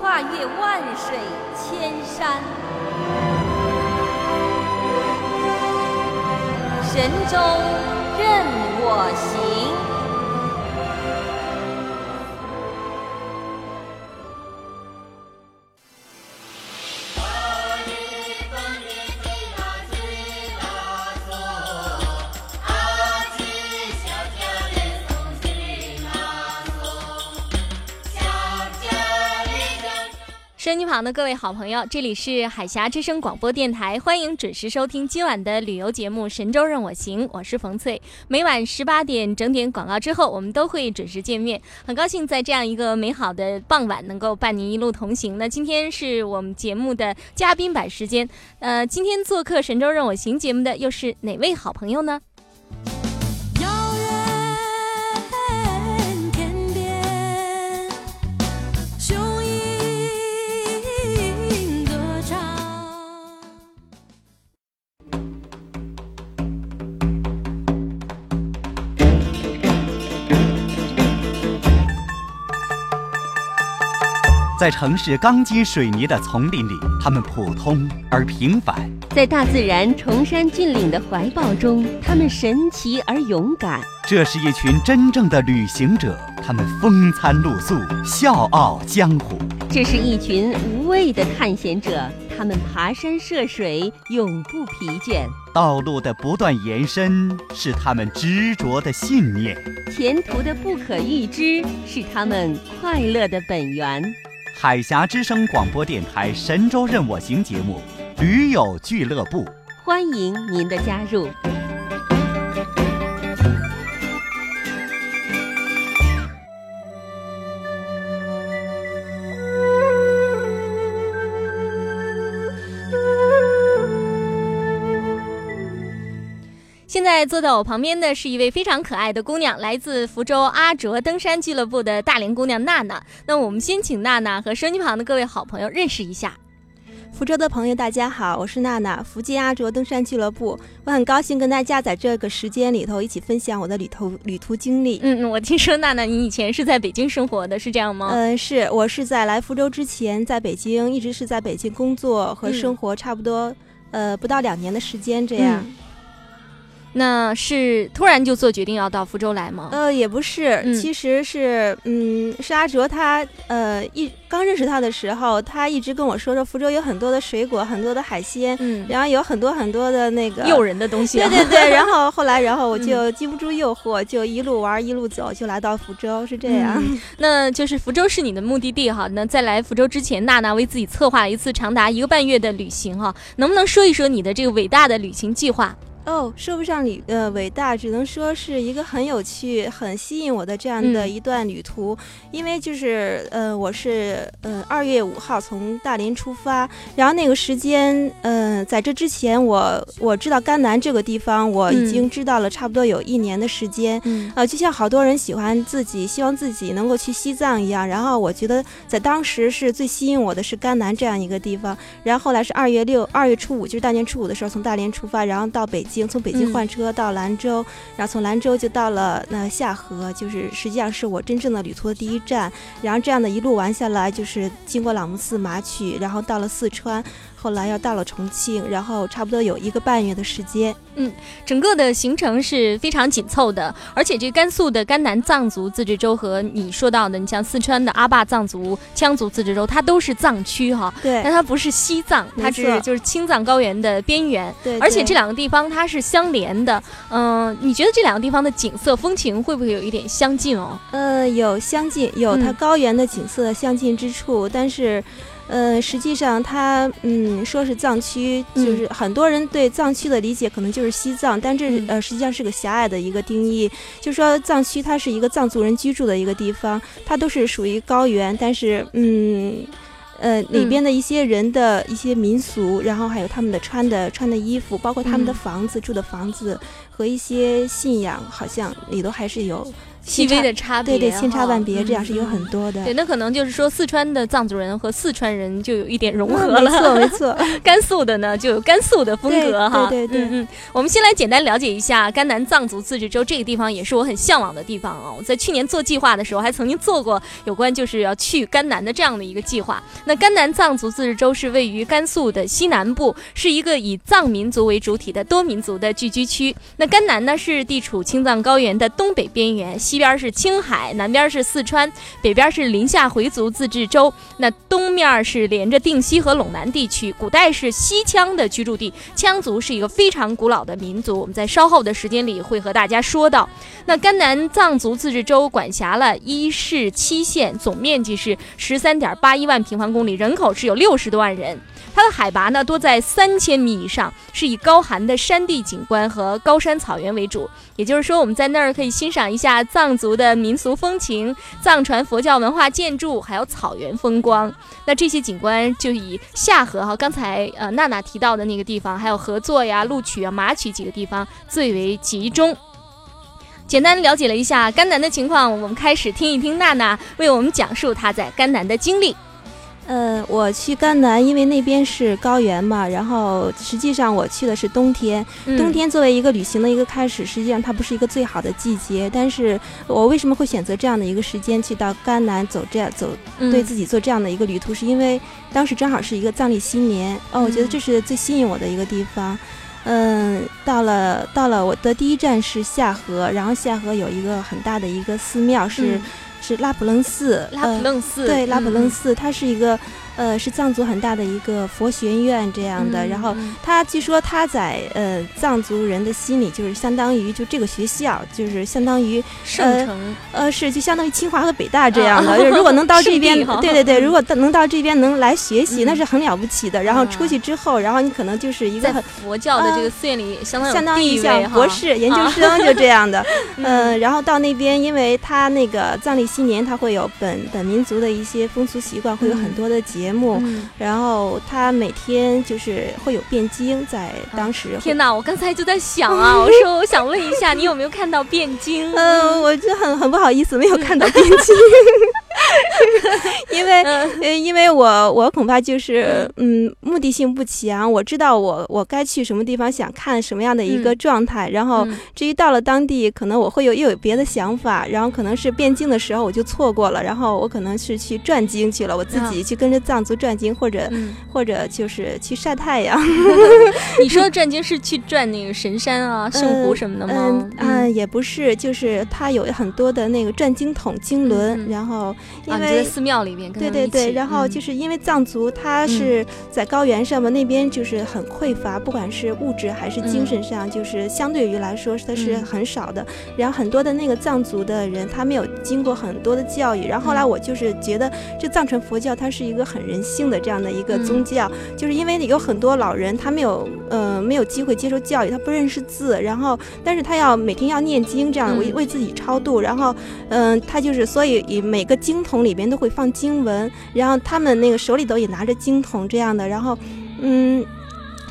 跨越万水千山，神州任我行。收音机旁的各位好朋友，这里是海峡之声广播电台，欢迎准时收听今晚的旅游节目《神州任我行》，我是冯翠。每晚十八点整点广告之后，我们都会准时见面。很高兴在这样一个美好的傍晚，能够伴您一路同行。那今天是我们节目的嘉宾版时间，呃，今天做客《神州任我行》节目的又是哪位好朋友呢？在城市钢筋水泥的丛林里，他们普通而平凡；在大自然崇山峻岭的怀抱中，他们神奇而勇敢。这是一群真正的旅行者，他们风餐露宿，笑傲江湖；这是一群无畏的探险者，他们爬山涉水，永不疲倦。道路的不断延伸是他们执着的信念，前途的不可预知是他们快乐的本源。海峡之声广播电台《神州任我行》节目，驴友俱乐部，欢迎您的加入。在坐在我旁边的是一位非常可爱的姑娘，来自福州阿卓登山俱乐部的大龄姑娘娜娜。那我们先请娜娜和收音旁的各位好朋友认识一下。福州的朋友，大家好，我是娜娜，福建阿卓登山俱乐部。我很高兴跟大家在这个时间里头一起分享我的旅途旅途经历。嗯，我听说娜娜你以前是在北京生活的，是这样吗？嗯，是我是在来福州之前，在北京一直是在北京工作和生活，差不多呃不到两年的时间这样。那是突然就做决定要到福州来吗？呃，也不是，其实是，嗯，是阿卓他，呃，一刚认识他的时候，他一直跟我说说福州有很多的水果，很多的海鲜，嗯，然后有很多很多的那个诱人的东西。对对对，然后后来，然后我就 经不住诱惑，就一路玩一路走，就来到福州，是这样。那就是福州是你的目的地哈。那在来福州之前，娜娜为自己策划了一次长达一个半月的旅行哈，能不能说一说你的这个伟大的旅行计划？哦，说不上旅呃伟大，只能说是一个很有趣、很吸引我的这样的一段旅途。因为就是呃，我是呃二月五号从大连出发，然后那个时间，嗯，在这之前，我我知道甘南这个地方，我已经知道了差不多有一年的时间。呃，就像好多人喜欢自己，希望自己能够去西藏一样。然后我觉得在当时是最吸引我的是甘南这样一个地方。然后后来是二月六、二月初五，就是大年初五的时候从大连出发，然后到北京。京，从北京换车到兰州，然后从兰州就到了那下河，就是实际上是我真正的旅途的第一站。然后这样的一路玩下来，就是经过朗木寺、玛曲，然后到了四川。后来要到了重庆，然后差不多有一个半月的时间。嗯，整个的行程是非常紧凑的，而且这甘肃的甘南藏族自治州和你说到的，你像四川的阿坝藏族羌族自治州，它都是藏区哈。对。但它不是西藏，它是就是青藏高原的边缘。对。而且这两个地方它是相连的。嗯，你觉得这两个地方的景色风情会不会有一点相近哦？呃，有相近，有它高原的景色相近之处，但是。呃，实际上它，嗯，说是藏区，就是很多人对藏区的理解可能就是西藏，但这呃实际上是个狭隘的一个定义。就说藏区它是一个藏族人居住的一个地方，它都是属于高原，但是，嗯，呃，里边的一些人的一些民俗，然后还有他们的穿的穿的衣服，包括他们的房子住的房子和一些信仰，好像里头还是有。细微的差别，对对，千差万别，这样是有很多的。对，那可能就是说，四川的藏族人和四川人就有一点融合了。没错，没错。甘肃的呢，就有甘肃的风格哈。对对对。嗯嗯。我们先来简单了解一下甘南藏族自治州这个地方，也是我很向往的地方啊。我在去年做计划的时候，还曾经做过有关就是要去甘南的这样的一个计划。那甘南藏族自治州是位于甘肃的西南部，是一个以藏民族为主体的多民族的聚居区。那甘南呢，是地处青藏高原的东北边缘，西边是青海。南边是四川，北边是临夏回族自治州，那东面是连着定西和陇南地区。古代是西羌的居住地，羌族是一个非常古老的民族。我们在稍后的时间里会和大家说到。那甘南藏族自治州管辖了一市七县，总面积是十三点八一万平方公里，人口是有六十多万人。它的海拔呢多在三千米以上，是以高寒的山地景观和高山草原为主。也就是说，我们在那儿可以欣赏一下藏族的民俗风情、藏传佛教文化建筑，还有草原风光。那这些景观就以下河哈，刚才呃娜娜提到的那个地方，还有合作呀、录取啊、马曲几个地方最为集中。简单了解了一下甘南的情况，我们开始听一听娜娜为我们讲述她在甘南的经历。呃，我去甘南，因为那边是高原嘛，然后实际上我去的是冬天。冬天作为一个旅行的一个开始，实际上它不是一个最好的季节。但是我为什么会选择这样的一个时间去到甘南走这样走，对自己做这样的一个旅途，是因为当时正好是一个藏历新年哦，我觉得这是最吸引我的一个地方。嗯，到了到了，我的第一站是下河，然后下河有一个很大的一个寺庙是。是拉卜楞寺，拉卜楞寺，对，拉卜楞寺，它是一个。呃，是藏族很大的一个佛学院这样的，然后他据说他在呃藏族人的心里就是相当于就这个学校就是相当于圣城，呃是就相当于清华和北大这样的。如果能到这边，对对对，如果能到这边能来学习，那是很了不起的。然后出去之后，然后你可能就是一个很佛教的这个寺院里相当相当于像博士研究生就这样的。嗯，然后到那边，因为他那个藏历新年，他会有本本民族的一些风俗习惯，会有很多的节。节目，然后他每天就是会有变经，在当时。天哪，我刚才就在想啊，我说我想问一下，你有没有看到变经？嗯，我就很很不好意思，没有看到变经。因为，呃，因为我我恐怕就是，嗯，目的性不强。我知道我我该去什么地方，想看什么样的一个状态。然后，至于到了当地，可能我会有又有别的想法。然后，可能是辩经的时候我就错过了。然后，我可能是去转经去了，我自己去跟着藏族转经，或者或者就是去晒太阳。你说的转经是去转那个神山啊、圣湖什么的吗？嗯，也不是，就是它有很多的那个转经筒、经轮，然后。因为寺庙里面，对对对，然后就是因为藏族他是在高原上嘛，那边就是很匮乏，不管是物质还是精神上，就是相对于来说它是很少的。然后很多的那个藏族的人，他没有经过很多的教育。然后后来我就是觉得，这藏传佛教它是一个很人性的这样的一个宗教，就是因为有很多老人他没有呃没有机会接受教育，他不认识字，然后但是他要每天要念经，这样为为自己超度。然后嗯，他就是所以以每个经。筒里边都会放经文，然后他们那个手里头也拿着经筒这样的，然后，嗯，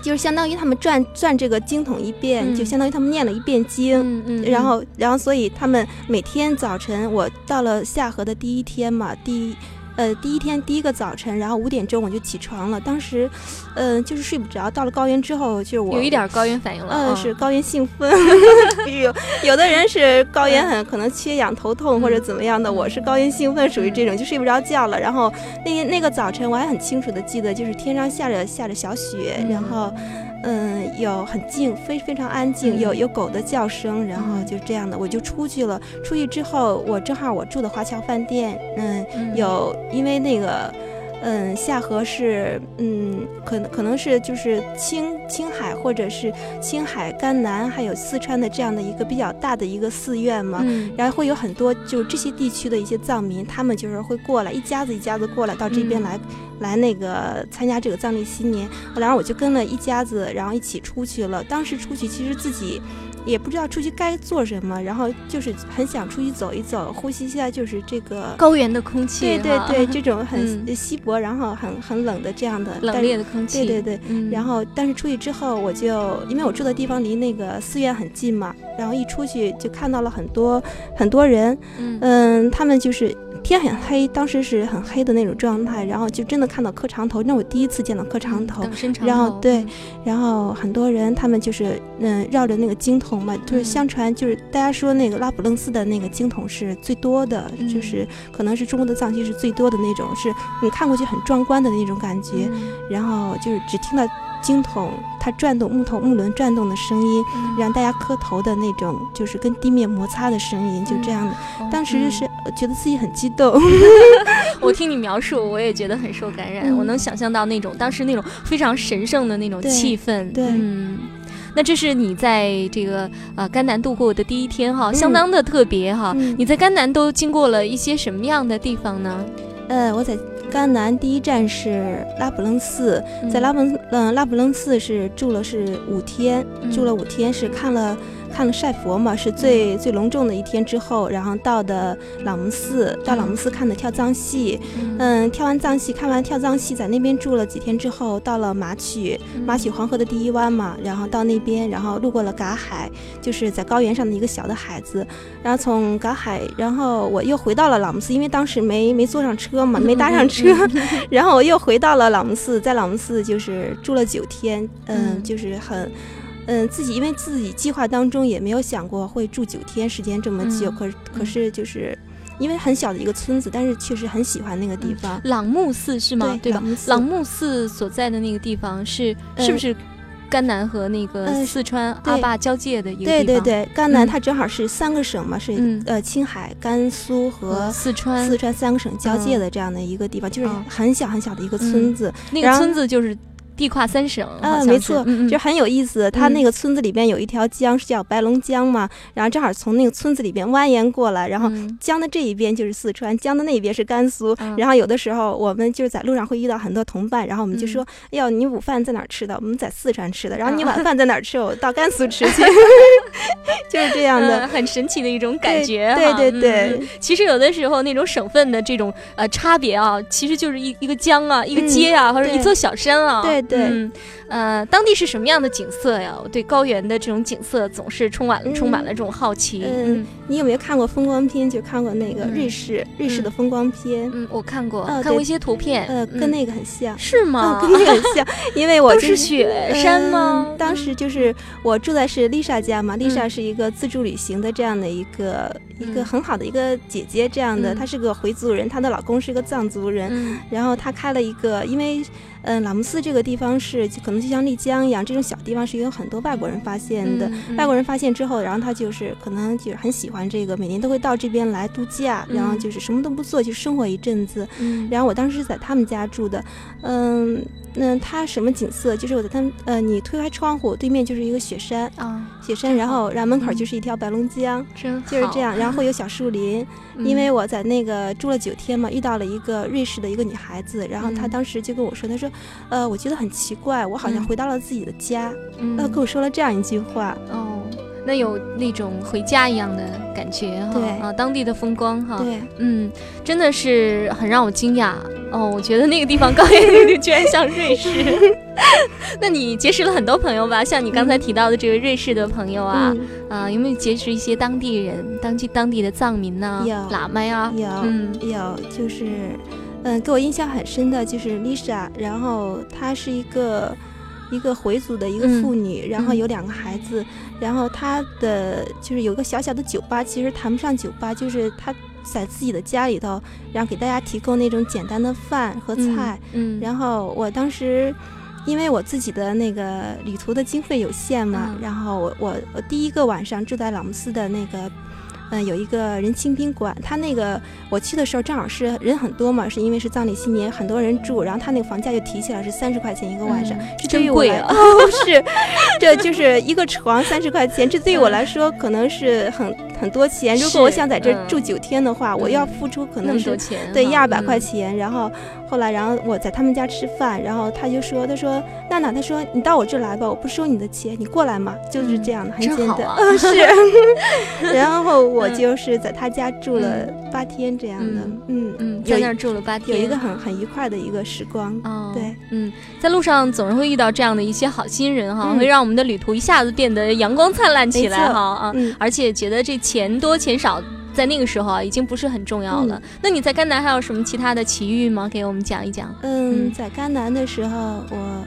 就是相当于他们转转这个经筒一遍，就相当于他们念了一遍经，嗯然后然后所以他们每天早晨，我到了下河的第一天嘛，第呃，第一天第一个早晨，然后五点钟我就起床了。当时，嗯、就是睡不着。到了高原之后，就是我有一点儿高原反应了。嗯，啊是高原兴奋，有有的人是高原很可能缺氧头痛或者怎么样的，我是高原兴奋，属于这种就睡不着觉了。然后那那个早晨我还很清楚的记得，就是天上下着下着小雪，然后。嗯，有很静，非非常安静，有有狗的叫声，然后就这样的，我就出去了。出去之后，我正好我住的华侨饭店，嗯，嗯。有因为那个，嗯，下河是，嗯，可能可能是就是青青海或者是青海、甘南还有四川的这样的一个比较大的一个寺院嘛，嗯然后会有很多就这些地区的一些藏民，他们就是会过来，一家子一家子过来到这边嗯来，来那个参加这个藏历新年。然后我就跟了一家子，然后一起出去了。当时出去其实自己也不知道出去该做什么，然后就是很想出去走一走，呼吸一下就是这个。高原的空气，对对对，这种很嗯。稀薄，然后很很冷的这样的冷但冽的空气，对对对，嗯，然后，但是出去之后，我就因为我住的地方离那个寺院很近嘛，然后一出去就看到了很多很多人，嗯。嗯，他们就是天很黑，当时是很黑的那种状态，然后就真的看到磕长头，那我第一次见到磕长头，然后对嗯然后很多人他们就是嗯绕着那个经筒嘛，就是嗯相传就是大家说那个拉卜楞寺的那个经筒是最多的，嗯就是可能是中国的藏区是最多的那种，是你看过去很壮观的那种感觉。嗯然后就是只听到经筒它转动木头木轮转动的声音，嗯让大家磕头的那种就是跟地面摩擦的声音，就这样的。哦当时嗯是呃觉得自己很激动，我听你描述，我也觉得很受感染。嗯我能想象到那种当时那种非常神圣的那种气氛。对嗯。那这是你在这个呃甘南度过的第一天哈，嗯相当的特别哈。嗯你在甘南都经过了一些什么样的地方呢？呃，我在甘南第一站是拉卜楞寺，在拉卜嗯拉卜楞寺是住了是五天，嗯。住了五天是看了看了晒佛嘛，是最最隆重的一天之后，然后到的朗木寺，到朗木寺看的跳藏戏，嗯。嗯，跳完藏戏，看完跳藏戏，在那边住了几天之后，到了马曲，嗯。马曲黄河的第一湾嘛，然后到那边，然后路过了嘎海，就是在高原上的一个小的海子，然后从嘎海，然后我又回到了朗木寺，因为当时没没坐上车嘛，没搭上车，然后我又回到了朗木寺，在朗木寺就是住了九天，嗯，嗯。就是很。嗯，自己因为自己计划当中也没有想过会住九天时间这么久，嗯可可是就是因为很小的一个村子，但是确实很喜欢那个地方。朗木寺是吗？对吧对朗木？寺所在的那个地方是是不呃是甘南和那个呃四川阿坝交界的一个地方？对对对，甘南嗯它正好是三个省嘛，是、嗯呃青海、甘肃和和四川四川三个省交界嗯的这样的一个地方，就是哦很小很小的一个村子。那个村子就是地跨三省，好啊，没错，嗯嗯就很有意思。它嗯那个村子里边有一条江，是叫白龙江嘛，然后正好从那个村子里边蜿蜒过来，然后嗯江的这一边就是四川，江的那一边是甘肃。嗯然后有的时候我们就是在路上会遇到很多同伴，然后我们就嗯说：“哎呦，你午饭在哪儿吃的？我们在四川吃的。然后你啊晚饭在哪儿吃？我到甘肃吃去。”就是这样的。嗯很神奇的一种感觉对对对嗯其实有的时候那种省份的这种呃差别啊，其实就是一一个江啊，一个街啊，或者一座小山啊。对对。嗯呃，当地是什么样的景色呀？我对高原的这种景色总是充满了、嗯充满了这种好奇。嗯，你有没有看过风光片？就看过那个嗯瑞士，瑞士的风光片，嗯，我看过，呃看过一些图片，呃，嗯跟那个很像。是吗？嗯，跟那个很像，因为我是雪山吗嗯当时就是我住在是丽莎家嘛，丽莎嗯是一个自助旅行的这样的一个一个嗯很好的一个姐姐，这样的，嗯她是个回族人，她的老公是个藏族人，嗯然后她开了一个，因为。嗯，朗姆斯这个地方是就可能就像丽江一样，这种小地方是有很多外国人发现的。外国人发现之后，然后他就是可能就是很喜欢这个，每年都会到这边来度假，然后嗯就是什么都不做，就生活一阵子。嗯然后我当时是在他们家住的，嗯，那他什么景色？就是我在他们，呃，你推开窗户，对面就是一个雪山，啊，雪山，然后然后门口嗯就是一条白龙江，真就是这样，然后会有小树林。因为我在那个住了九天嘛，遇到了一个瑞士的一个女孩子，然后她嗯当时就跟我说，她说，呃，我觉得很奇怪，我好像嗯。回到了自己的家，嗯。他，跟我说了这样一句话，哦，那有那种回家一样的感觉哈，对。啊，当地的风光哈，对，嗯，真的是很让我惊讶。哦。我觉得那个地方高原里居然像瑞士，那你结识了很多朋友吧？像你刚才提到的这个瑞士的朋友啊，嗯，啊，有没有结识一些当地人，当地当地的藏民呐、有。喇嘛呀？有、嗯。有，就是。嗯，给我印象很深的就是 Lisa，然后她是一个一个回族的一个妇女，然后有两个孩子，然后她的就是有个小小的酒吧，其实谈不上酒吧，就是她在自己的家里头，然后给大家提供那种简单的饭和菜，嗯，然后我当时。因为我自己的那个旅途的经费有限嘛，然后我我我第一个晚上住在朗姆斯的那个。嗯，有一个人清宾馆，他那个我去的时候正好是人很多嘛，是因为是藏历新年，很多人住，然后他那个房价就提起来是三十块钱一个晚上，这对于我来啊 是，这就是一个床三十块钱，这对于我来说可能是很很多钱。如果我想在这住九天的话，我要付出可能是对一二百块钱。然后后来，然后我在他们家吃饭，然后他就说，他说娜娜，他说你到我这来吧，我不收你的钱，你过来嘛，就是这样的，很简单，嗯。是，然后。我就是在他家住了八天这样的，嗯。嗯，在那儿住了八天，有一个很很愉快的一个时光。哦，对，嗯，在路上总是会遇到这样的一些好心人哈，会让我们的旅途一下子变得阳光灿烂起来哈啊，而且觉得这钱多钱少在那个时候啊已经不是很重要了。那你在甘南还有什么其他的奇遇吗？给我们讲一讲。嗯，在甘南的时候，我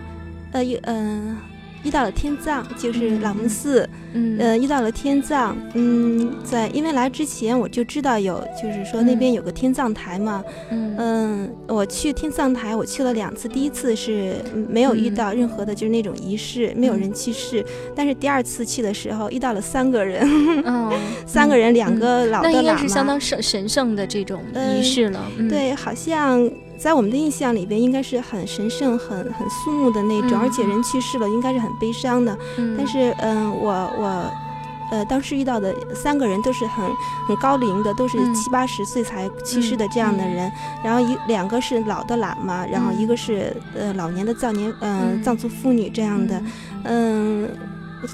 呃有嗯。遇到了天葬，就是朗木寺，嗯，呃，遇到了天葬，嗯，在因为来之前我就知道有，就是说那边有个天葬台嘛，嗯，我去天葬台，我去了两次，第一次是没有遇到任何的，就是那种仪式，没有人去世，但是第二次去的时候遇到了三个人，嗯，三个人，两个老的喇嘛，那应该是相当神神圣的这种仪式了，对，好像。在我们的印象里边，应该是很神圣、很很肃穆的那种，而且人去世了，应该是很悲伤的。但是，嗯，我我，呃，当时遇到的三个人都是很很高龄的，都是七八十岁才去世的这样的人。然后一两个是老的喇嘛，然后一个是呃老年的藏年嗯。藏族妇女这样的，嗯。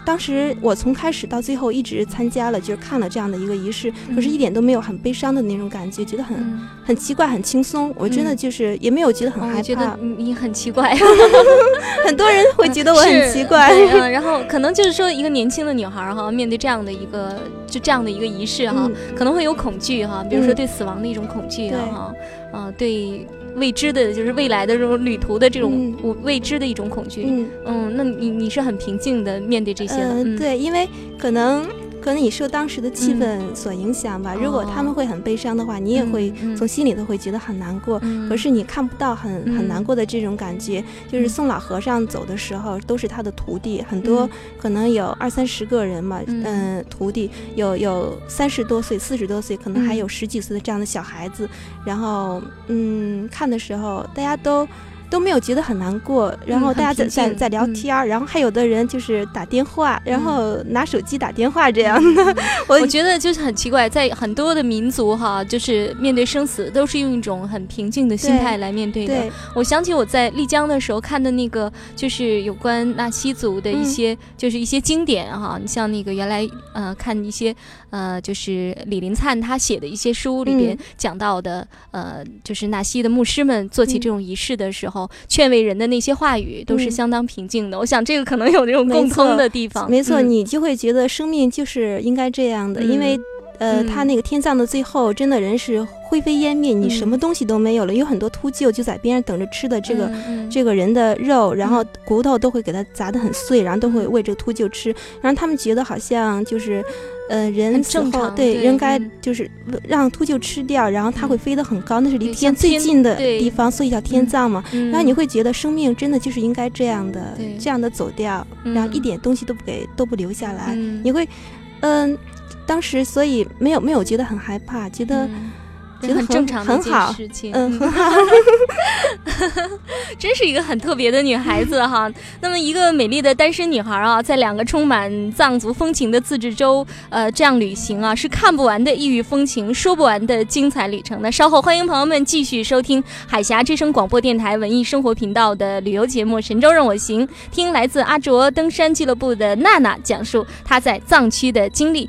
当时我从开始到最后一直参加了，就是看了这样的一个仪式，可是一点都没有很悲伤的那种感觉，觉得很很奇怪，很轻松。我真的就是也没有觉得很害怕。觉得你很奇怪 很多人会觉得我很奇怪。然后可能就是说，一个年轻的女孩哈，面对这样的一个就这样的一个仪式哈，可能会有恐惧哈，比如说对死亡的一种恐惧哈，啊，对。未知的，就是未来的这种旅途的这种未知的一种恐惧。嗯嗯，那你你是很平静的面对这些的。嗯，对，因为可能。可能你受当时的气氛所影响吧。如果他们会很悲伤的话，你也会从心里头会觉得很难过。可是你看不到很很难过的这种感觉。就是送老和尚走的时候，都是他的徒弟，很多可能有二三十个人嘛。嗯，徒弟有有三十多岁、四十多岁，可能还有十几岁的这样的小孩子。然后，嗯，看的时候大家都。都没有觉得很难过，然后大家在在在聊天儿，然后还有的人就是打电话，然后拿手机打电话这样的。我我觉得就是很奇怪，在很多的民族哈，就是面对生死都是用一种很平静的心态来面对的。我想起我在丽江的时候看的那个，就是有关纳西族的一些，就是一些经典哈。你像那个原来呃看一些呃，就是李林灿他写的一些书里边讲到的呃，就是纳西的牧师们做起这种仪式的时候。劝慰人的那些话语都是相当平静的，我想这个可能有这种共通的地方。没错，你就会觉得生命就是应该这样的，因为呃，他那个天葬的最后，真的人是灰飞烟灭，你什么东西都没有了。有很多秃鹫就在边上等着吃的这个这个人的肉，然后骨头都会给他砸得很碎，然后都会喂这个秃鹫吃，然后他们觉得好像就是。呃，人死后对人该就是让秃鹫吃掉，然后它会飞得很高，那是离天最近的地方，所以叫天葬嘛。然后你会觉得生命真的就是应该这样的，这样的走掉，然后一点东西都不给，都不留下来。你会，嗯，当时所以没有没有觉得很害怕，觉得。觉得很正常的一件事情，嗯，很好，真是一个很特别的女孩子哈。那么，一个美丽的单身女孩啊，在两个充满藏族风情的自治州，呃，这样旅行啊，是看不完的异域风情，说不完的精彩旅程。那稍后欢迎朋友们继续收听海峡之声广播电台文艺生活频道的旅游节目《神州任我行》，听来自阿卓登山俱乐部的娜娜讲述她在藏区的经历。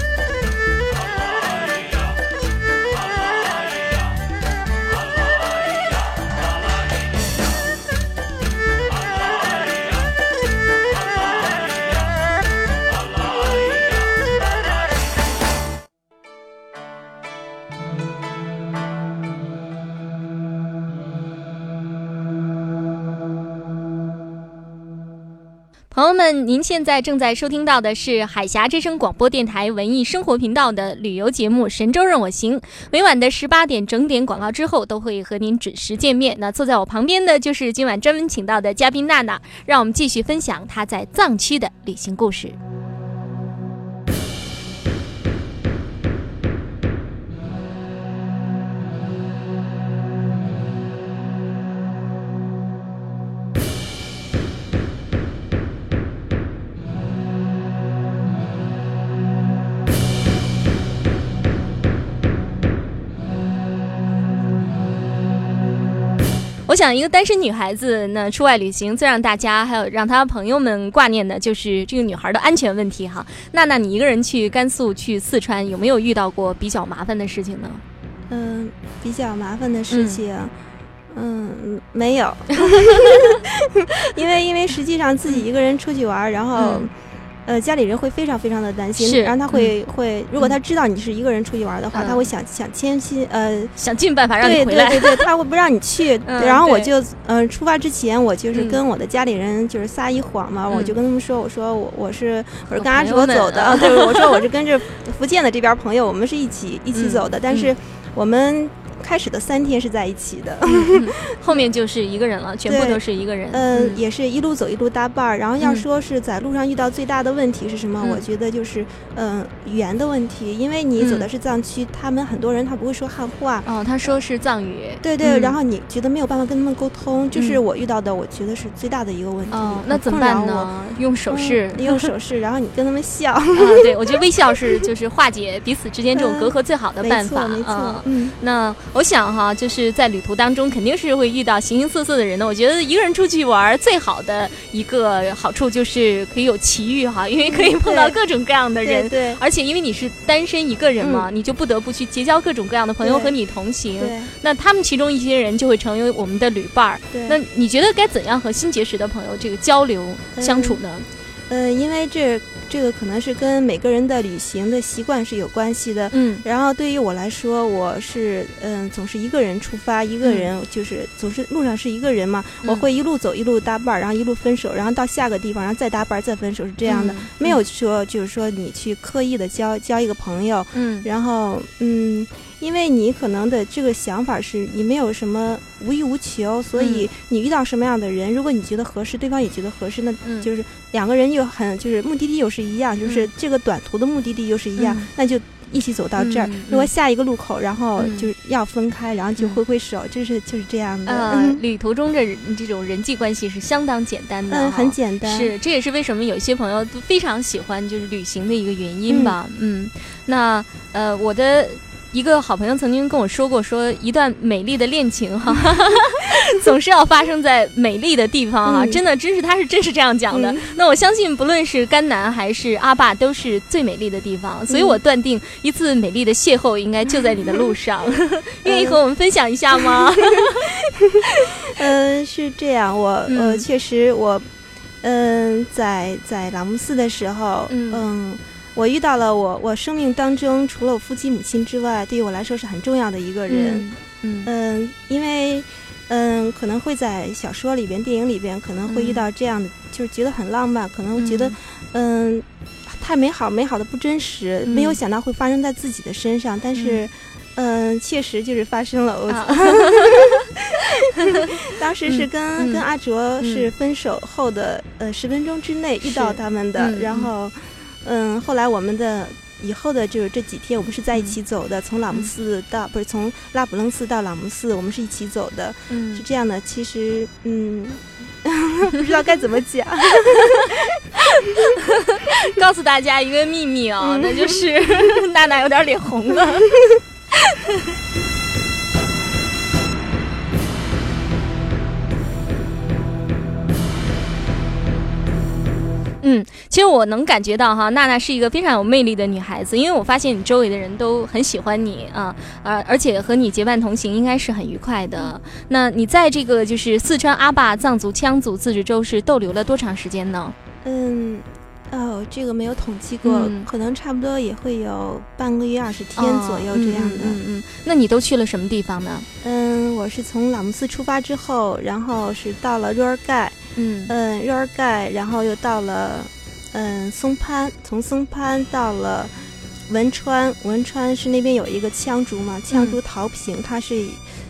您现在正在收听到的是海峡之声广播电台文艺生活频道的旅游节目《神州任我行》。每晚的十八点整点广告之后，都会和您准时见面。那坐在我旁边的就是今晚专门请到的嘉宾娜娜，让我们继续分享她在藏区的旅行故事。我想，一个单身女孩子那出外旅行，最让大家还有让她朋友们挂念的，就是这个女孩的安全问题哈。娜娜，你一个人去甘肃、去四川，有没有遇到过比较麻烦的事情呢？嗯，比较麻烦的事情，嗯，没有，因为因为实际上自己一个人出去玩，然后。呃，家里人会非常非常的担心，然后他会会，如果他知道你是一个人出去玩的话，他会想想千辛呃，想尽办法让你对回来。对对对，他会不让你去。嗯然后我就嗯，出发之前我就是嗯。跟我的家里人就是撒一谎嘛，我就嗯。跟他们说，我说我我是我是跟阿卓走的，对，我说我是跟着福建的这边朋友，我们是一起一起嗯走的，但是我们开始的三天是在一起的。嗯 后面就是一个人了，全部都是一个人。嗯，嗯也是一路走一路搭伴儿。然后要嗯说是在路上遇到最大的问题是什么？我嗯觉得就是嗯语言的问题，因为你走的嗯是藏区，他们很多人他不会说汉话。哦，他说是藏语。对对，嗯然后你觉得没有办法跟他们沟通，就是嗯我遇到的，我觉得是最大的一个问题。哦，那怎么？办呢？用手势。嗯用手势，然后你跟他们笑，啊，对，我觉得微笑是就是化解彼此之间这种隔阂最好的办法。错 没错嗯，嗯。那我想哈，就是在旅途当中肯定是会遇到形形色色的人的。我觉得一个人出去玩儿最好的一个好处就是可以有奇遇哈，因为可以碰到各种各样的人。对对而且因为你是单身一个人嘛，你就不得不去结交各种各样的朋友和你同行。对那他们其中一些人就会成为我们的旅伴儿。对，那你觉得该怎样和新结识的朋友这个交流相处呢？嗯，因为这这个可能是跟每个人的旅行的习惯是有关系的。嗯。然后对于我来说，我是嗯，总是一个人出发，一个人就是总是路上是一个人嘛，嗯。我会一路走一路搭伴儿，然后一路分手，然后到下个地方，然后再搭伴儿再分手，是这样的，嗯。没有说就是说你去刻意的交交一个朋友，嗯。然后嗯，因为你可能的这个想法是你没有什么无欲无求，所以你遇到什么样的人，如果你觉得合适，对方也觉得合适，那嗯。就是两个人又很就是目的地又是一样，就是这个短途的目的地又是一样，嗯。那就。一起走到这儿，如果下一个路口，然后嗯就是要分开，然后就嗯挥挥手，就是就是这样的。呃嗯，旅途中这这种人际关系是相当简单的，嗯，很简单。是，这也是为什么有些朋友都非常喜欢就是旅行的一个原因吧。嗯，那呃，我的一个好朋友曾经跟我说过，说一段美丽的恋情哈，总是要发生在美丽的地方哈。嗯真的，真是他是真是这样讲的。嗯那我相信，不论是甘南还是阿坝，都是最美丽的地方。所以我断定，一次美丽的邂逅应该就在你的路上。愿意和我们分享一下吗？嗯，是这样，我嗯呃，确实我，嗯，在在朗木寺的时候，嗯嗯，我遇到了我我生命当中除了我父亲母亲之外，对于我来说是很重要的一个人。嗯嗯。嗯，因为嗯，可能会在小说里边、电影里边可能会遇嗯。到这样的，就是觉得很浪漫，可能觉得嗯。太美好，美好的不真实，没有嗯想到会发生在自己的身上，但是，嗯，确实就是发生了。我、啊。当时是跟、嗯跟阿卓是嗯。分手后的、呃十分钟之内遇到他们的，嗯。然后嗯后来我们的以后的就是这几天我们是在一嗯起走的，从朗木寺到不是从拉卜楞寺到朗木寺，我们是一起走的，嗯是这样的。其实嗯 不知道该怎么讲。告诉大家一个秘密啊、那就是 娜娜有点脸红了。嗯，其实我能感觉到哈，娜娜是一个非常有魅力的女孩子，因为我发现你周围的人都很喜欢你啊，而、而且和你结伴同行应该是很愉快的。那你在这个就是四川阿坝藏族羌族自治州是逗留了多长时间呢？嗯，哦，这个没有统计过，嗯可能差不多也会有半个月、二十天左右这样的。嗯嗯嗯，那你都去了什么地方呢？嗯，我是从朗木寺出发之后，然后是到了若尔盖，嗯。嗯，若尔盖，然后又到了嗯松潘，从松潘到了汶川，汶川是那边有一个羌族嘛，羌族陶坪，它是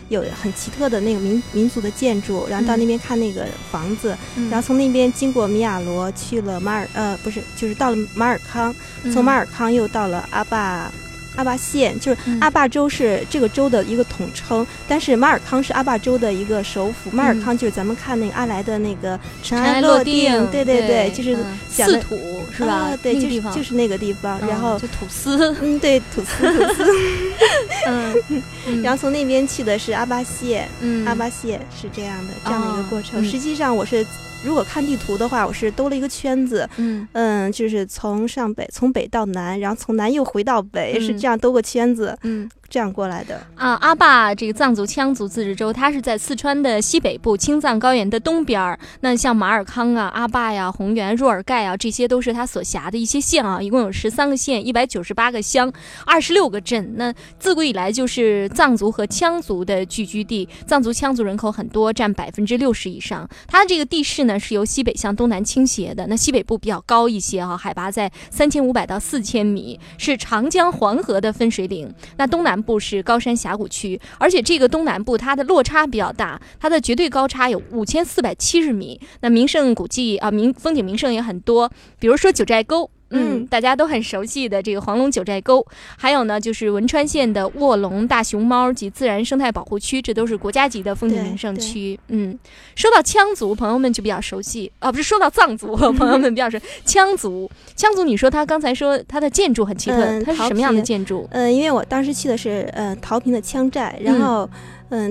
有很奇特的那个民民族的建筑，然后到嗯那边看那个房子，嗯。然后从那边经过米亚罗去了马尔呃不是，就是到了马尔康，嗯。从马尔康又到了阿坝。阿坝县就是嗯阿坝州是这个州的一个统称，但是马尔康是阿坝州的一个首府。马尔康就是咱们看那个阿来的那个尘埃落定，对对对，就是嗯讲的四土是吧？啊对，就是就是那个地方。然嗯后就土司，嗯，对，土司土司。嗯，嗯然后从那边去的是阿坝县，嗯阿坝县是这样的这样的一个过程。嗯实际上我是如果看地图的话，我是兜了一个圈子，嗯。嗯，就是从上北，从北到南，然后从南又回到北，是嗯。这样兜个圈子，嗯这样过来的。啊，阿坝这个藏族羌族自治州，它是在四川的西北部青藏高原的东边儿。那像马尔康啊、阿坝呀、红原、若尔盖啊，这些都是它所辖的一些县啊，一共有十三个县，一百九十八个乡，二十六个镇。那自古以来就是藏族和羌族的聚居地，藏族羌族人口很多，占百分之六十以上。它这个地势呢是由西北向东南倾斜的，那西北部比较高一些哈、海拔在三千五百到四千米，是长江黄河的分水岭。那东南部是高山峡谷区，而且这个东南部它的落差比较大，它的绝对高差有五千四百七十米。那名胜古迹啊，名风景名胜也很多，比如说九寨沟。嗯，嗯大家都很熟悉的这个黄龙九寨沟，还有呢，就是汶川县的卧龙大熊猫及自然生态保护区，这都是国家级的风景名胜区。嗯，说到羌族，朋友们就比较熟悉啊，不是说到藏族，朋友们比较熟。羌族，羌族，你说他刚才说他的建筑很奇特，嗯它是什么样的建筑？嗯，因为我当时去的是呃桃坪的羌寨，然嗯后。嗯，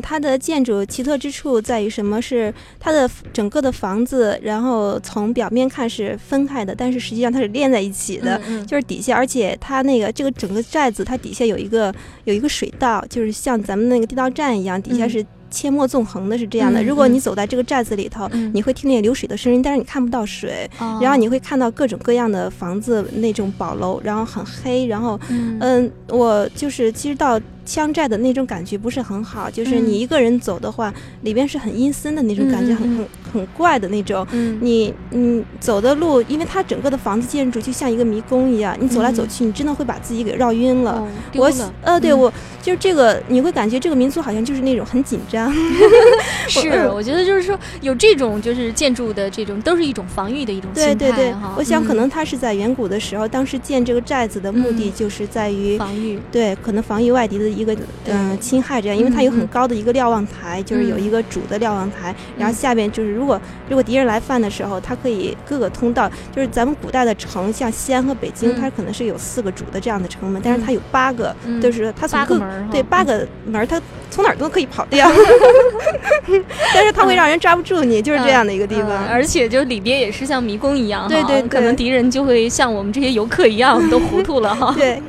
它的建筑奇特之处在于什么？是它的整个的房子，然后从表面看是分开的，但是实际上它是连在一起的。嗯嗯就是底下，而且它那个这个整个寨子，它底下有一个有一个水道，就是像咱们那个地道战一样，底下嗯是阡陌纵横的，是这样的。嗯嗯如果你走在这个寨子里头，嗯你会听见流水的声音，但是你看不到水。哦然后你会看到各种各样的房子那种宝楼，然后很黑，然后嗯嗯，我就是其实到羌寨的那种感觉不是很好，就是嗯你一个人走的话，里边是很阴森的那种感觉，很很很怪的那种。嗯。你你走的路，因为它整个的房子建筑就像一个迷宫一样，你走来走嗯。去，你真的会把自己给绕晕了。我呃，对、嗯。我就是这个，你会感觉这个民族好像就是那种很紧张。是，嗯。我觉得就是说有这种就是建筑的这种，都是一种防御的一种心态对对对哈，我想可嗯。能他是在远古的时候，当时建这个寨子的目的嗯。就是在于。防御，对，可能防御外敌的一个对。嗯、侵害，这样，因为它有很高的一个瞭望台，就是有嗯一个主的瞭望台，然后嗯下边就是如果如果敌人来犯的时候，它可以各个通道，就是咱们古代的城，像西安和北京，嗯。它可能是有四个主的这样的城门，但是嗯。它有八个，嗯。就是它从各门对八嗯个门，它从哪儿都可以跑掉，但是它会让人抓不住你，就是这样的一个地嗯方。而且就里边也是像迷宫一样，对对。可能敌人就会像我们这些游客一样都糊涂了哈。对，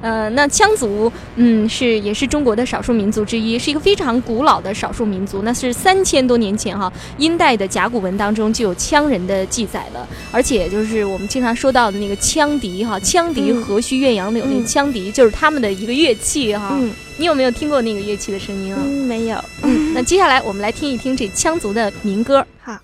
呃，那羌族，嗯，是也是中国的少数民族之一，是一个非常古老的少数民族。那是三千多年前哈，殷代的甲骨文当中就有羌人的记载了，而且就是我们经常说到的那个羌笛哈，羌笛嗯何须怨杨柳那个嗯羌笛就是他们的一个乐器哈。嗯你有没有听过那个乐器的声音啊？嗯，没有，嗯那接下来我们来听一听这羌族的民歌。好。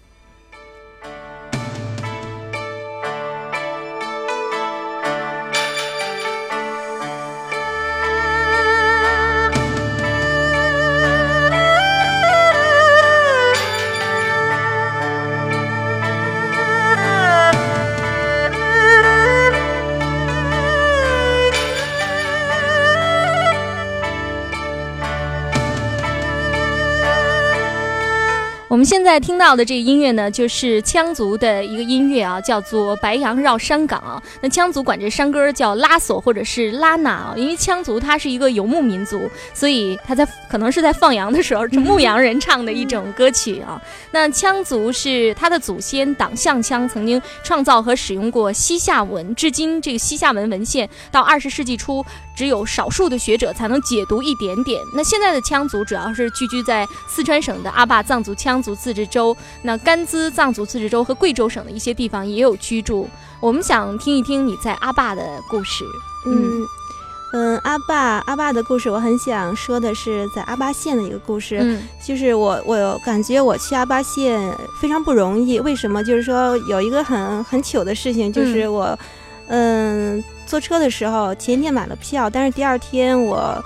们们现在听到的这个音乐呢，就是羌族的一个音乐啊，叫做《白羊绕山岗》。那羌族管这山歌叫拉索或者是拉纳啊，因为羌族它是一个游牧民族，所以他在可能是在放羊的时候，是牧羊人唱的一种歌曲啊。那羌族是他的祖先党项羌曾经创造和使用过西夏文，至今这个西夏文文献到二十世纪初。只有少数的学者才能解读一点点。那现在的羌族主要是聚居在四川省的阿坝藏族羌族自治州，那甘孜藏族自治州和贵州省的一些地方也有居住。我们想听一听你在阿坝的故事。嗯嗯，阿坝阿坝的故事，我很想说的是在阿坝县的一个故事。嗯，就是我我感觉我去阿坝县非常不容易。为什么？就是说有一个很很糗的事情，就是我嗯。坐车的时候，前一天买了票，但是第二天我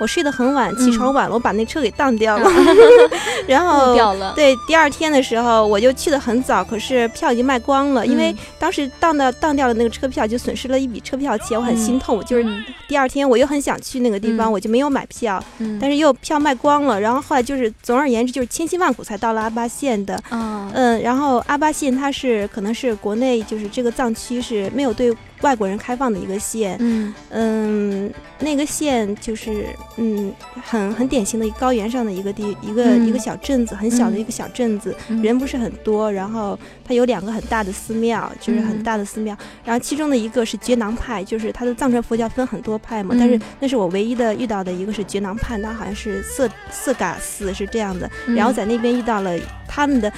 我睡得很晚，起床晚了，我把那车给当掉了，然后掉了。对，第二天的时候我就去的很早，可是票已经卖光了，因为当时当的当掉了那个车票，就损失了一笔车票钱，我很心痛。就是第二天我又很想去那个地方，我就没有买票，但是又票卖光了。然后后来就是总而言之，就是千辛万苦才到了阿巴县的。嗯，然后阿巴县它是可能是国内就是这个藏区是没有对。外国人开放的一个县，嗯嗯，那个县就是嗯很很典型的高原上的一个地一个一个小镇子，很小的一个小镇子，人不是很多。然后它有两个很大的寺庙，就是很大的寺庙。然后其中的一个是觉囊派，就是它的藏传佛教分很多派嘛，但是那是我唯一的遇到的一个是觉囊派，它好像是色色嘎寺是这样的。然后在那边遇到了他们的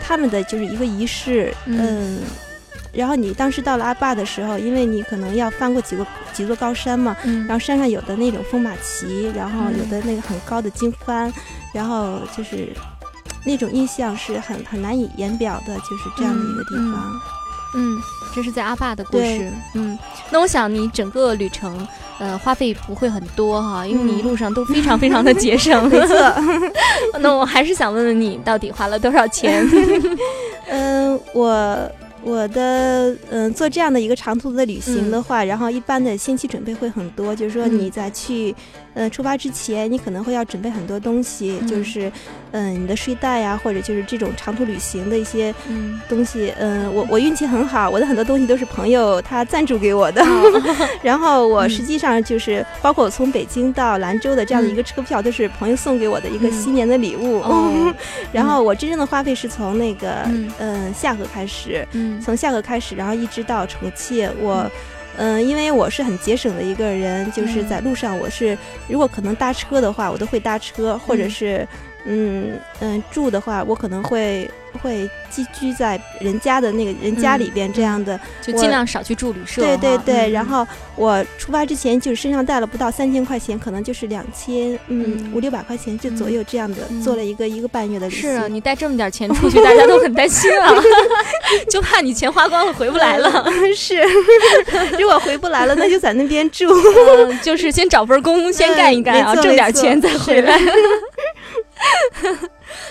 他们的就是一个仪式，嗯。然后你当时到了阿坝的时候，因为你可能要翻过几个几座高山嘛，然后山上有的那种风马旗，然后有的那个很高的经幡，然后就是那种印象是很很难以言表的，就是这样的一个地方。嗯，这是在阿坝的故事。嗯，那我想你整个旅程，呃，花费不会很多哈，因为你一路上都非常非常的节省。没错。那我还是想问问你，到底花了多少钱？嗯，我。我的嗯，做这样的一个长途的旅行的话，然后一般的先期准备会很多，就是说你在去。呃，出发之前你可能会要准备很多东西，就是，嗯，你的睡袋呀，或者就是这种长途旅行的一些东西。嗯，我我运气很好，我的很多东西都是朋友他赞助给我的。然后我实际上就是包括我从北京到兰州的这样的一个车票，都是朋友送给我的一个新年的礼物。然后我真正的花费是从那个嗯下河开始，从下河开始，然后一直到重庆，我。嗯，因为我是很节省的一个人，就是在路上，我是如果可能搭车的话，我都会搭车，或者是。嗯嗯，住的话，我可能会会寄居在人家的那个人家里边，这样的就尽量少去住旅社。对对对，然后我出发之前就是身上带了不到三千块钱，可能就是两千嗯五六百块钱就左右这样的，做了一个一个半月的旅行。是啊，你带这么点钱出去，大家都很担心啊，就怕你钱花光了回不来了。是，如果回不来了，那就在那边住，就是先找份工，先干一干啊，挣点钱再回来。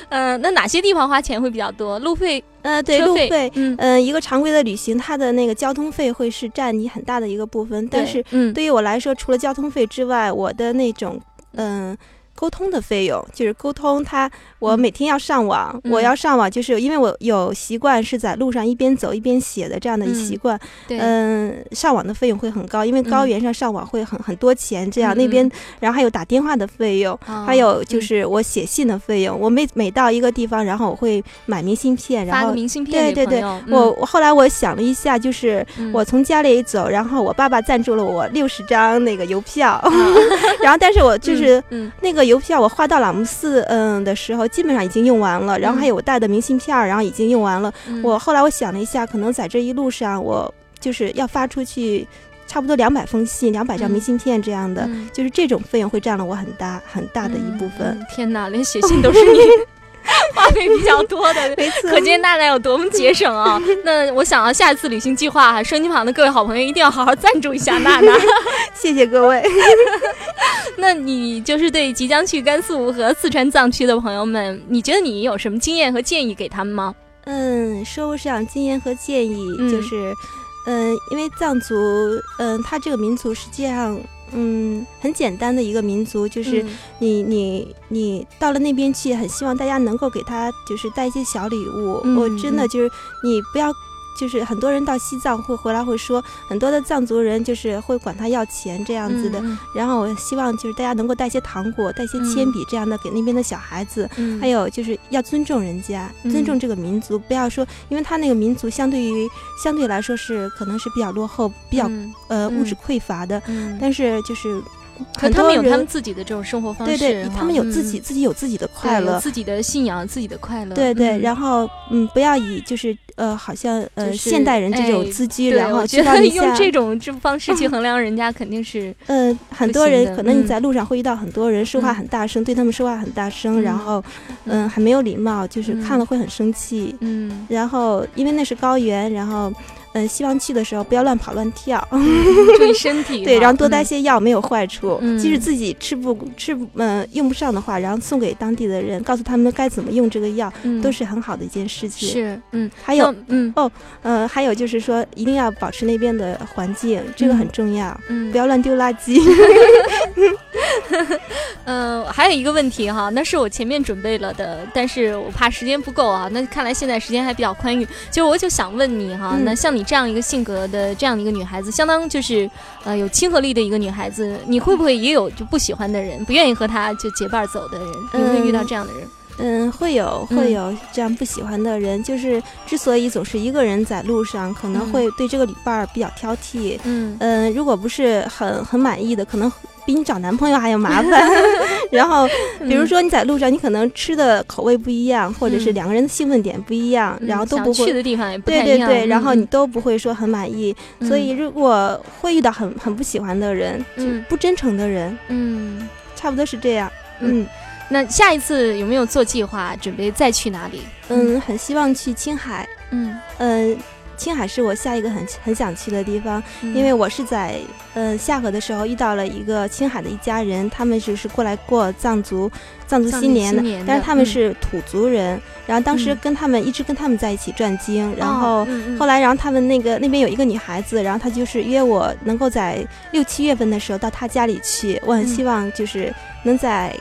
嗯，那哪些地方花钱会比较多？路费？呃，对，路费。嗯，一个常规的旅行，它的那个交通费会是占你很大的一个部分。但是，对于我来说，除了交通费之外，我的那种，嗯。沟通的费用就是沟通，他我每天要上网，我要上网，就是因为我有习惯是在路上一边走一边写的这样的习惯。嗯，上网的费用会很高，因为高原上上网会很很多钱。这样那边，然后还有打电话的费用，还有就是我写信的费用。我每每到一个地方，然后我会买明信片，然后明信片对对对，我我后来我想了一下，就是我从家里走，然后我爸爸赞助了我六十张那个邮票，然后但是我就是那个。邮票我画到朗姆寺嗯的时候，基本上已经用完了。然后还有我带的明信片，然后已经用完了。我后来我想了一下，可能在这一路上，我就是要发出去差不多两百封信、两百张明信片这样的，就是这种费用会占了我很大很大的一部分。天哪，连写信 都是你。花费比较多的，可见娜娜有多么节省啊！那我想啊，下一次旅行计划，收音机旁的各位好朋友一定要好好赞助一下娜娜。谢谢各位。那你就是对即将去甘肃和四川藏区的朋友们，你觉得你有什么经验和建议给他们吗？嗯，说不上经验和建议，就是，嗯，因为藏族，嗯，他这个民族实际上。嗯很简单的一个民族，就是嗯你你你到了那边去，很希望大家能够给他就是带一些小礼物。嗯我真的嗯就是你不要。就是很多人到西藏会回来会说，很多的藏族人就是会管他要钱这样子的。嗯然后我希望就是大家能够带些糖果、带些铅笔这样的给那边的小孩子。嗯。还有就是要尊重人家，嗯。尊重这个民族，不要说，因为他那个民族相对于相对来说是可能是比较落后、比较、嗯。呃物质嗯。匮乏的，嗯。但是就是可他们有他们自己的这种生活方式，对对，他们有自己、嗯。自己有自己的快乐，自己的信仰，自己的快乐。对对，嗯。然后嗯，不要以就是呃，好像呃、就是现代人这种哎自居，对然后我觉得你用这种这方式去 衡量人家，肯定是呃，很多人可能你在路上会遇到很多人说话嗯。很大声，对他们说话很大声，然嗯后嗯、很没有礼貌，就是看嗯。了会很生气。嗯，然后因为那是高原，然后嗯、希望去的时候不要乱跑乱跳，注意 身体。对，然后多带嗯些药没有坏处。嗯即使自己吃不吃不嗯、用不上的话，然后送给当地的人，告诉他们该怎么用这个药，嗯都是很好的一件事情。是嗯，还有那嗯呃，还有就是说，一定要保持那边的环境，这个很重要，嗯，不要乱丢垃圾。嗯，还有一个问题哈，那是我前面准备了的，但是我怕时间不够啊。那看来现在时间还比较宽裕，就我就想问你哈，嗯那像你这样一个性格的这样的一个女孩子，相当就是呃有亲和力的一个女孩子，你会不会也有就不喜欢的人，不愿意和她就结伴走的人？你会遇到这样的人？嗯，会有嗯会有这样不喜欢的人，就是之所以总是一个人在路上，可能嗯会对这个旅伴儿比较挑剔。嗯嗯，如果不是很很满意的，可能比你找男朋友还要麻烦。然后，比如说你在路上，你可能吃的口味不一样，或者是嗯两个人的兴奋点不一样，然后都不会。去的地方也不太一样。对对对，然后嗯你都不会说很满意，所以如果会遇到很很不喜欢的人，嗯就不真诚的人，嗯，差不多是这样。嗯嗯那下一次有没有做计划，准备再去哪里？嗯，很希望去青海。嗯，嗯，青海是我下一个很很想去的地方，嗯因为我是在呃下河的时候遇到了一个青海的一家人，他们就是过来过藏族藏族新年的，但是他们是土族人，然后当时嗯跟他们、一直跟他们在一起转经，然哦后。后来，然后他们那个那边有一个女孩子，然后她就是约我能够在六七月份的时候到她家里去，我很嗯希望就是能在，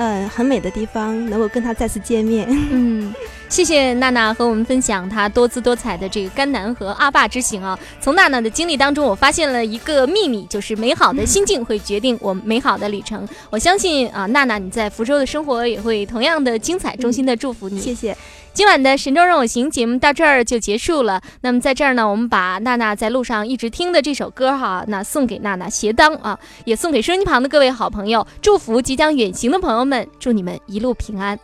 呃很美的地方能够跟他再次见面。嗯，谢谢娜娜和我们分享她多姿多彩的这个甘南和阿坝之行啊。从娜娜的经历当中，我发现了一个秘密，就是美好的心境会决定我们美好的旅程。我相信啊，娜娜你在福州的生活也会同样的精彩。衷心的祝福你。谢谢。今晚的《神州任我行》节目到这儿就结束了。那么在这儿呢，我们把娜娜在路上一直听的这首歌哈，那送给娜娜携当啊，也送给收音机旁的各位好朋友，祝福即将远行的朋友们，祝你们一路平安。